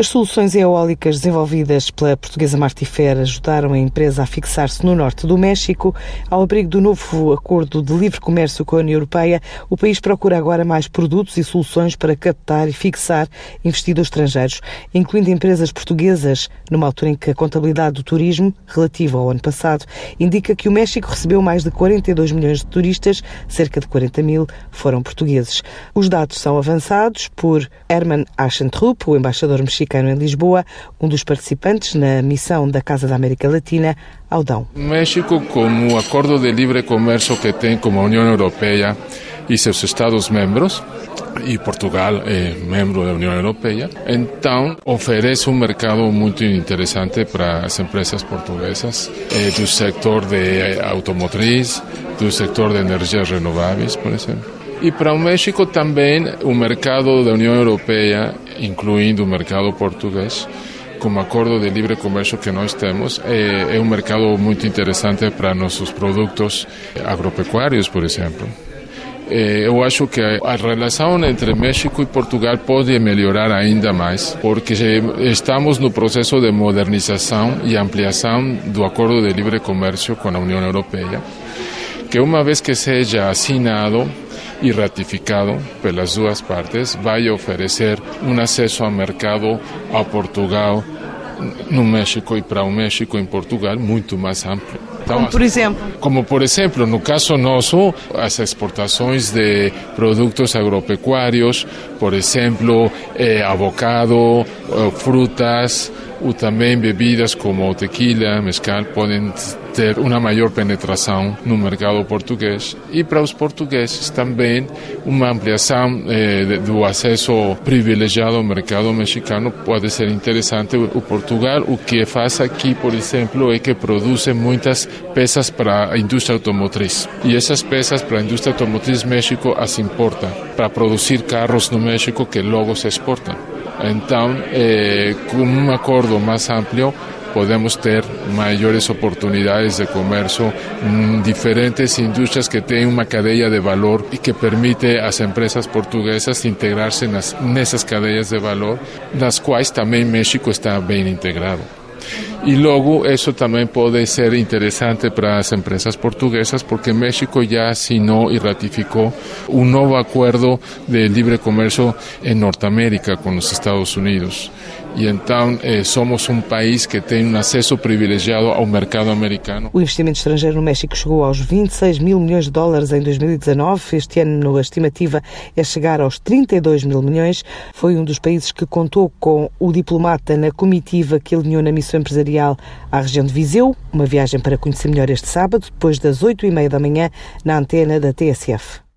As soluções eólicas desenvolvidas pela portuguesa Martifer ajudaram a empresa a fixar-se no norte do México. Ao abrigo do novo acordo de livre comércio com a União Europeia, o país procura agora mais produtos e soluções para captar e fixar investidores estrangeiros, incluindo empresas portuguesas, numa altura em que a contabilidade do turismo, relativa ao ano passado, indica que o México recebeu mais de 42 milhões de turistas, cerca de 40 mil foram portugueses. Os dados são avançados por Herman Aschentrup, o embaixador mexicano em Lisboa, um dos participantes na missão da Casa da América Latina ao Dão. México, como acordo de livre comércio que tem com a União Europeia e seus Estados-membros, e Portugal é membro da União Europeia, então oferece um mercado muito interessante para as empresas portuguesas eh, do setor de automotriz, do setor de energias renováveis, por exemplo. E para o México também o mercado da União Europeia, incluindo o mercado português, como acordo de livre comércio que nós temos, é, é um mercado muito interessante para nossos produtos agropecuários, por exemplo. eu acho que a relação entre México e Portugal pode melhorar ainda mais, porque estamos no processo de modernização e ampliação do acordo de livre comércio com a União Europeia, que uma vez que seja assinado, y ratificado por las dos partes, vaya a ofrecer un acceso al mercado a Portugal, no México e para o México em Portugal muito mais amplo. Como por exemplo? Como por exemplo, no caso nosso, as exportações de produtos agropecuários, por exemplo, eh, avocado, eh, frutas, ou também bebidas como tequila, mezcal, podem ter uma maior penetração no mercado português. E para os portugueses também uma ampliação eh, do acesso privilegiado ao mercado mexicano pode ser interessante. O Portugal, o que faz aqui, por exemplo, é que produz muitas peças para a indústria automotriz. E essas peças para a indústria automotriz México as importa para produzir carros no México que logo se exportam. Então, eh, com um acordo mais amplo, podemos tener mayores oportunidades de comercio, mm, diferentes industrias que tienen una cadena de valor y que permite a las empresas portuguesas integrarse en, en esas cadenas de valor, las cuales también México está bien integrado. Y luego eso también puede ser interesante para las empresas portuguesas porque México ya asignó y ratificó un nuevo acuerdo de libre comercio en Norteamérica con los Estados Unidos. E então eh, somos um país que tem um acesso privilegiado ao mercado americano. O investimento estrangeiro no México chegou aos 26 mil milhões de dólares em 2019. Este ano a estimativa é chegar aos 32 mil milhões. Foi um dos países que contou com o diplomata na comitiva que alinhou na missão empresarial à região de Viseu. Uma viagem para conhecer melhor este sábado, depois das 8 e meia da manhã, na antena da TSF.